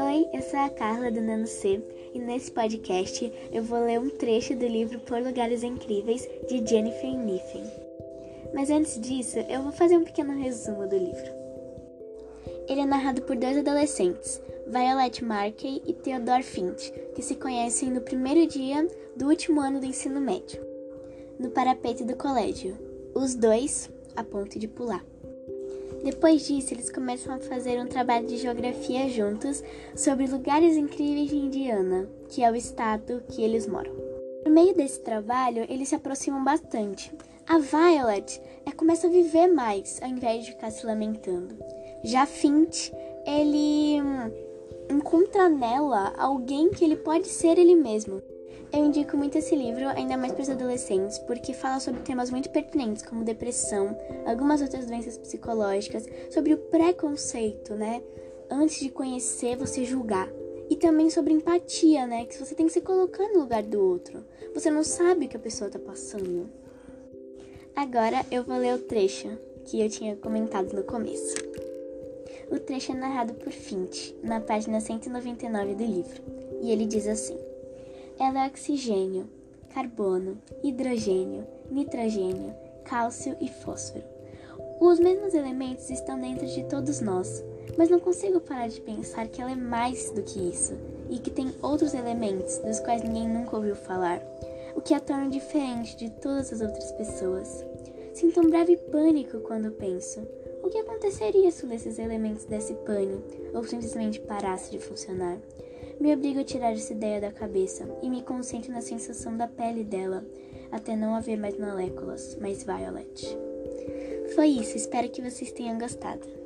Oi, eu sou a Carla do Nano C e nesse podcast eu vou ler um trecho do livro Por Lugares Incríveis de Jennifer Niffen. Mas antes disso, eu vou fazer um pequeno resumo do livro. Ele é narrado por dois adolescentes, Violet Markey e Theodore Finch, que se conhecem no primeiro dia do último ano do ensino médio, no parapeito do colégio. Os dois a ponto de pular. Depois disso, eles começam a fazer um trabalho de geografia juntos sobre lugares incríveis de Indiana, que é o estado que eles moram. No meio desse trabalho, eles se aproximam bastante. A Violet é, começa a viver mais, ao invés de ficar se lamentando. Já Finch, ele hum, encontra nela alguém que ele pode ser ele mesmo. Eu indico muito esse livro, ainda mais para os adolescentes, porque fala sobre temas muito pertinentes, como depressão, algumas outras doenças psicológicas, sobre o preconceito, né? Antes de conhecer, você julgar. E também sobre empatia, né? Que você tem que se colocar no lugar do outro. Você não sabe o que a pessoa está passando. Agora eu vou ler o trecho que eu tinha comentado no começo. O trecho é narrado por Finch, na página 199 do livro, e ele diz assim. Ela é oxigênio, carbono, hidrogênio, nitrogênio, cálcio e fósforo. Os mesmos elementos estão dentro de todos nós, mas não consigo parar de pensar que ela é mais do que isso e que tem outros elementos dos quais ninguém nunca ouviu falar, o que a torna diferente de todas as outras pessoas. Sinto um breve pânico quando penso. O que aconteceria se um desses elementos desse pane ou simplesmente parasse de funcionar? Me obrigo a tirar essa ideia da cabeça e me concentro na sensação da pele dela, até não haver mais moléculas, mas Violet. Foi isso, espero que vocês tenham gostado.